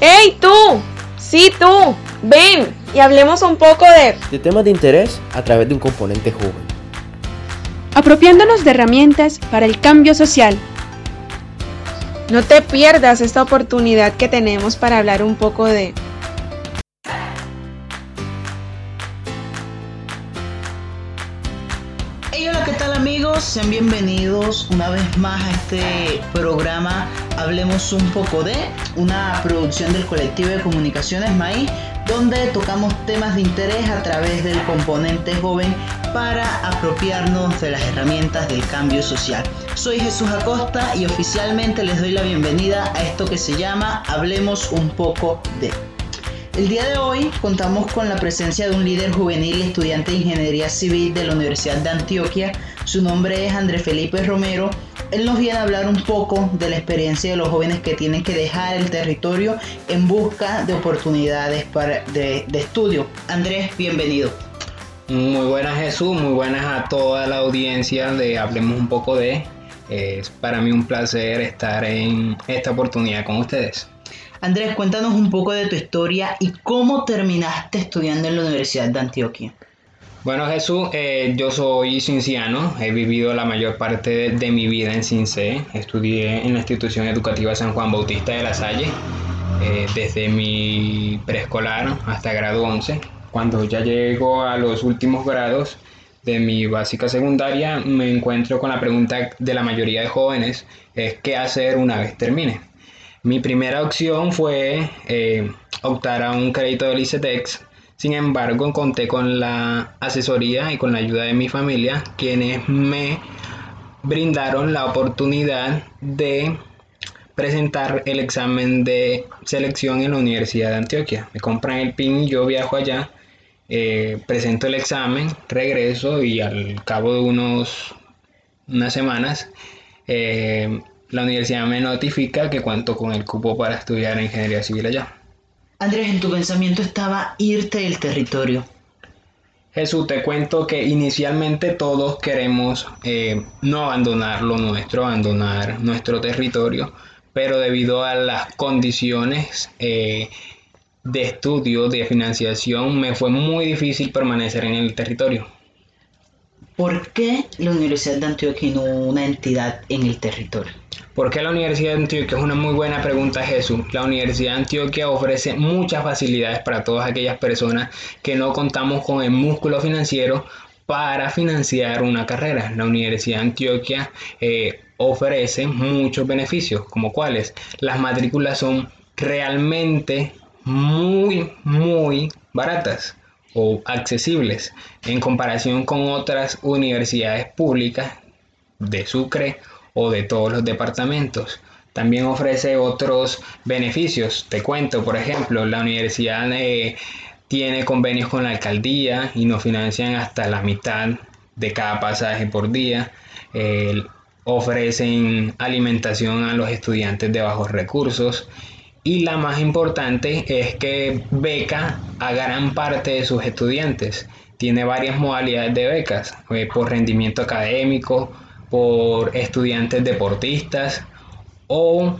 ¡Hey tú! Sí tú, ven y hablemos un poco de... De temas de interés a través de un componente joven. Apropiándonos de herramientas para el cambio social. No te pierdas esta oportunidad que tenemos para hablar un poco de sean bienvenidos una vez más a este programa Hablemos un poco de una producción del colectivo de comunicaciones Maíz, donde tocamos temas de interés a través del componente joven para apropiarnos de las herramientas del cambio social. Soy Jesús Acosta y oficialmente les doy la bienvenida a esto que se llama Hablemos un poco de. El día de hoy contamos con la presencia de un líder juvenil estudiante de Ingeniería Civil de la Universidad de Antioquia. Su nombre es Andrés Felipe Romero. Él nos viene a hablar un poco de la experiencia de los jóvenes que tienen que dejar el territorio en busca de oportunidades para, de, estudio. Andrés, bienvenido. Muy buenas Jesús, muy buenas a toda la audiencia de Hablemos un poco de. Es para mí un placer estar en esta oportunidad con ustedes. Andrés, cuéntanos un poco de tu historia y cómo terminaste estudiando en la Universidad de Antioquia. Bueno Jesús, eh, yo soy cinciano, he vivido la mayor parte de, mi vida en Cince, estudié en la institución educativa San Juan Bautista de la Salle, eh, desde mi preescolar hasta grado 11. Cuando ya llego a los últimos grados de mi básica secundaria, me encuentro con la pregunta de la mayoría de jóvenes, es qué hacer una vez termine. Mi primera opción fue eh, optar a un crédito del ICETEX. Sin embargo, conté con la asesoría y con la ayuda de mi familia, quienes me brindaron la oportunidad de presentar el examen de selección en la Universidad de Antioquia. Me compran el PIN y yo viajo allá, eh, presento el examen, regreso y al cabo de unos unas semanas eh, la universidad me notifica que cuento con el cupo para estudiar ingeniería civil allá. Andrés, en tu pensamiento estaba irte del territorio. Jesús, te cuento que inicialmente todos queremos eh, no abandonar lo nuestro, abandonar nuestro territorio, pero debido a las condiciones eh, de estudio, de financiación, me fue muy difícil permanecer en el territorio. ¿Por qué la Universidad de Antioquia no una entidad en el territorio? ¿Por qué la Universidad de Antioquia? Es una muy buena pregunta, Jesús. La Universidad de Antioquia ofrece muchas facilidades para todas aquellas personas que no contamos con el músculo financiero para financiar una carrera. La Universidad de Antioquia eh, ofrece muchos beneficios, como cuáles. Las matrículas son realmente muy, muy baratas o accesibles en comparación con otras universidades públicas de Sucre o de todos los departamentos. También ofrece otros beneficios. Te cuento, por ejemplo, la universidad eh, tiene convenios con la alcaldía y nos financian hasta la mitad de cada pasaje por día. ofrecen alimentación a los estudiantes de bajos recursos. Y la más importante es que beca a gran parte de sus estudiantes. Tiene varias modalidades de becas, eh, por rendimiento académico, por estudiantes deportistas o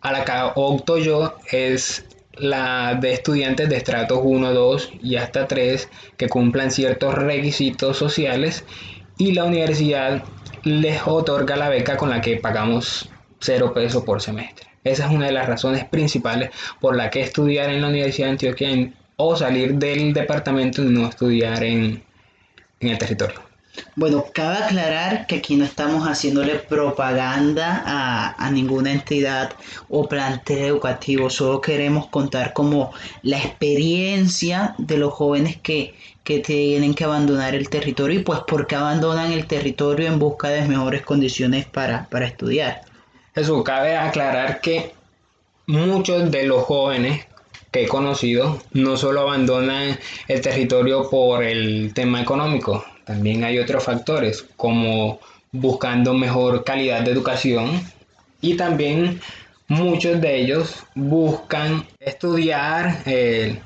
a la que opto yo es la de estudiantes de estratos 1, 2 y hasta 3 que cumplan ciertos requisitos sociales y la universidad les otorga la beca con la que pagamos 0 pesos por semestre. Esa es una de las razones principales por la que estudiar en la Universidad de Antioquia o salir del departamento y no estudiar en, en el territorio. Bueno, cabe aclarar que aquí no estamos haciéndole propaganda a, ninguna entidad o plantel educativo, solo queremos contar como la experiencia de los jóvenes que, tienen que abandonar el territorio y pues porque abandonan el territorio en busca de mejores condiciones para, para estudiar. Eso cabe aclarar que muchos de los jóvenes que he conocido no solo abandonan el territorio por el tema económico, también hay otros factores como buscando mejor calidad de educación y también muchos de ellos buscan estudiar eh,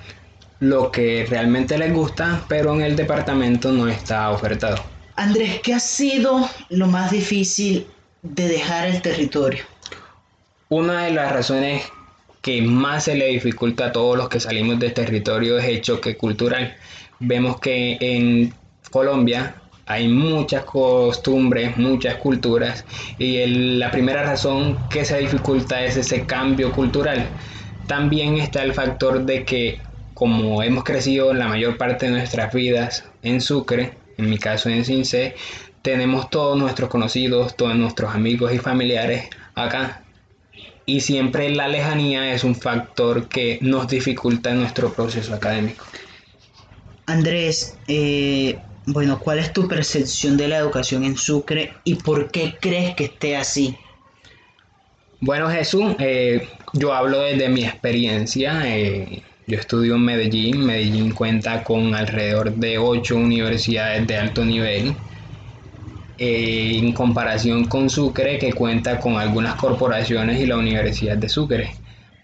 lo que realmente les gusta, pero en el departamento no está ofertado. Andrés, ¿qué ha sido lo más difícil de dejar el territorio? Una de las razones que más se le dificulta a todos los que salimos del territorio es el choque cultural. Vemos que en Colombia hay muchas costumbres, muchas culturas y la primera razón que se dificulta es ese cambio cultural. También está el factor de que como hemos crecido la mayor parte de nuestras vidas en Sucre, en mi caso en Cince, tenemos todos nuestros conocidos, todos nuestros amigos y familiares acá. Y siempre la lejanía es un factor que nos dificulta nuestro proceso académico. Andrés, eh, bueno, ¿cuál es tu percepción de la educación en Sucre y por qué crees que esté así? Bueno, Jesús, eh, yo hablo desde mi experiencia. Eh, yo estudio en Medellín. Medellín cuenta con alrededor de ocho universidades de alto nivel. Eh, en comparación con Sucre, que cuenta con algunas corporaciones y la Universidad de Sucre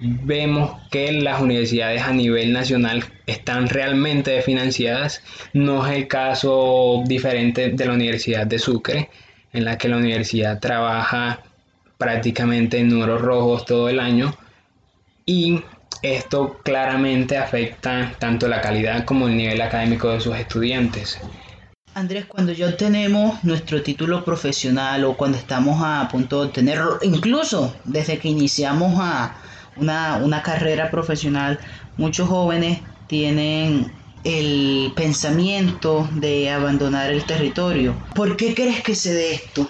vemos que las universidades a nivel nacional están realmente financiadas. No es el caso diferente de la Universidad de Sucre, en la que la universidad trabaja prácticamente en números rojos todo el año. Y esto claramente afecta tanto la calidad como el nivel académico de sus estudiantes. Andrés, cuando ya obtenemos nuestro título profesional o cuando estamos a punto de obtenerlo, incluso desde que iniciamos a, una, carrera profesional, muchos jóvenes tienen el pensamiento de abandonar el territorio. ¿Por qué crees que se dé esto?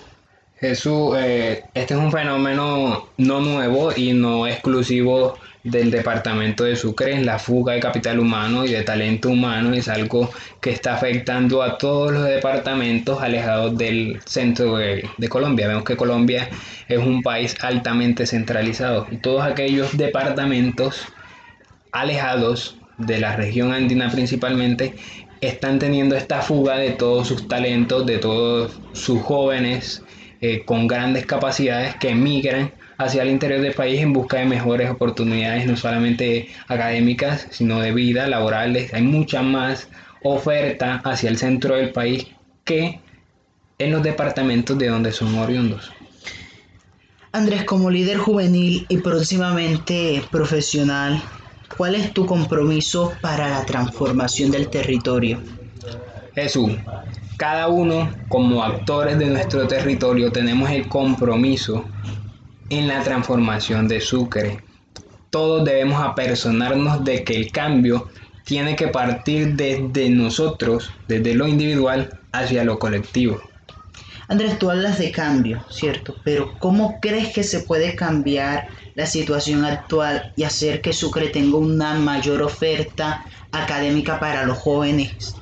Jesús, eh, este es un fenómeno no nuevo y no exclusivo del departamento de Sucre. La fuga de capital humano y de talento humano es algo que está afectando a todos los departamentos alejados del centro de, Colombia. Vemos que Colombia es un país altamente centralizado y todos aquellos departamentos alejados de la región andina principalmente están teniendo esta fuga de todos sus talentos, de todos sus jóvenes eh, con grandes capacidades que emigran hacia el interior del país en busca de mejores oportunidades, no solamente académicas, sino de vida, laborales. Hay mucha más oferta hacia el centro del país que en los departamentos de donde son oriundos. Andrés, como líder juvenil y próximamente profesional, ¿cuál es tu compromiso para la transformación del territorio? Jesús, cada uno como actores de nuestro territorio tenemos el compromiso en la transformación de Sucre. Todos debemos apersonarnos de que el cambio tiene que partir desde nosotros, desde lo individual, hacia lo colectivo. Andrés, tú hablas de cambio, ¿cierto? Pero ¿cómo crees que se puede cambiar la situación actual y hacer que Sucre tenga una mayor oferta académica para los jóvenes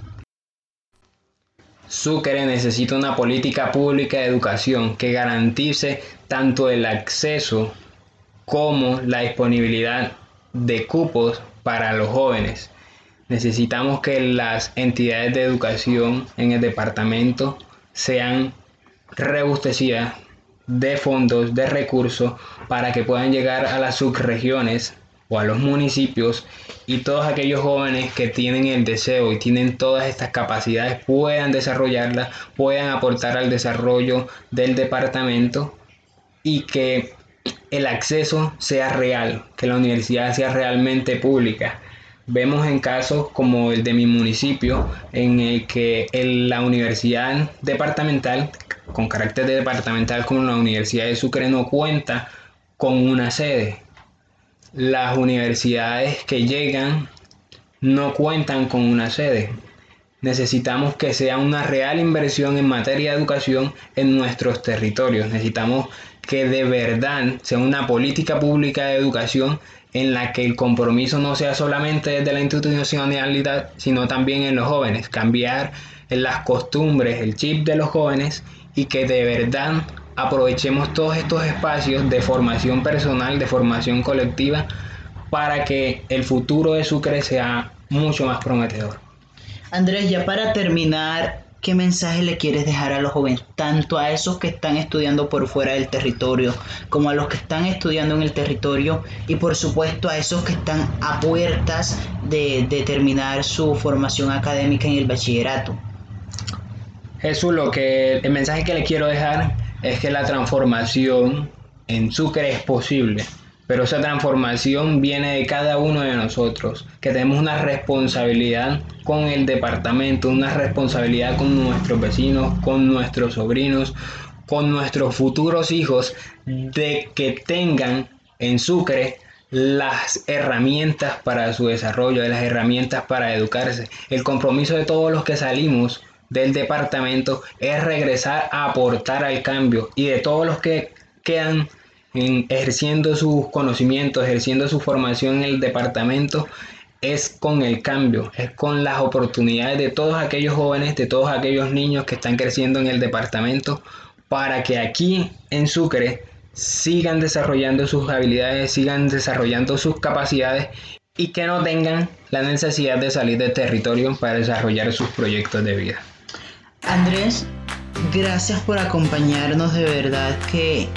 Sucre necesita una política pública de educación que garantice tanto el acceso como la disponibilidad de cupos para los jóvenes. Necesitamos que las entidades de educación en el departamento sean rebustecidas de fondos, de recursos, para que puedan llegar a las subregiones o a los municipios y todos aquellos jóvenes que tienen el deseo y tienen todas estas capacidades puedan desarrollarlas, puedan aportar al desarrollo del departamento y que el acceso sea real, que la universidad sea realmente pública. Vemos en casos como el de mi municipio, en el que la universidad departamental, con carácter de departamental como la Universidad de Sucre, no cuenta con una sede las universidades que llegan no cuentan con una sede. Necesitamos que sea una real inversión en materia de educación en nuestros territorios. Necesitamos que de verdad sea una política pública de educación en la que el compromiso no sea solamente desde la institucionalidad, sino también en los jóvenes. Cambiar las costumbres, el chip de los jóvenes y que de verdad aprovechemos todos estos espacios de formación personal, de formación colectiva, para que el futuro de Sucre sea mucho más prometedor. Andrés, ya para terminar, ¿qué mensaje le quieres dejar a los jóvenes, tanto a esos que están estudiando por fuera del territorio, como a los que están estudiando en el territorio y por supuesto a esos que están a puertas de, de terminar su formación académica en el bachillerato? Jesús, lo que el mensaje que le quiero dejar es que la transformación en Sucre es posible. pero esa transformación viene de cada uno de nosotros, que tenemos una responsabilidad con el departamento, una responsabilidad con nuestros vecinos, con nuestros sobrinos, con nuestros futuros hijos, de que tengan en Sucre las herramientas para su desarrollo, de las herramientas para educarse. El compromiso de todos los que salimos del departamento es regresar a aportar al cambio y de todos los que quedan ejerciendo sus conocimientos, ejerciendo su formación en el departamento, es con el cambio, es con las oportunidades de todos aquellos jóvenes, de todos aquellos niños que están creciendo en el departamento, para que aquí en Sucre sigan desarrollando sus habilidades, sigan desarrollando sus capacidades y que no tengan la necesidad de salir del territorio para desarrollar sus proyectos de vida. Andrés, gracias por acompañarnos de verdad que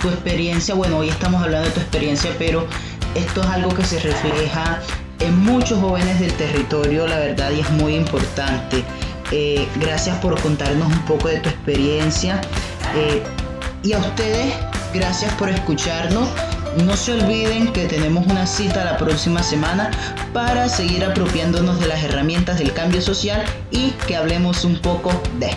tu experiencia, bueno, hoy estamos hablando de tu experiencia, pero esto es algo que se refleja en muchos jóvenes del territorio, la verdad, y es muy importante. Eh, gracias por contarnos un poco de tu experiencia. Eh, y a ustedes, gracias por escucharnos. No se olviden que tenemos una cita la próxima semana para seguir apropiándonos de las herramientas del cambio social y que hablemos un poco de...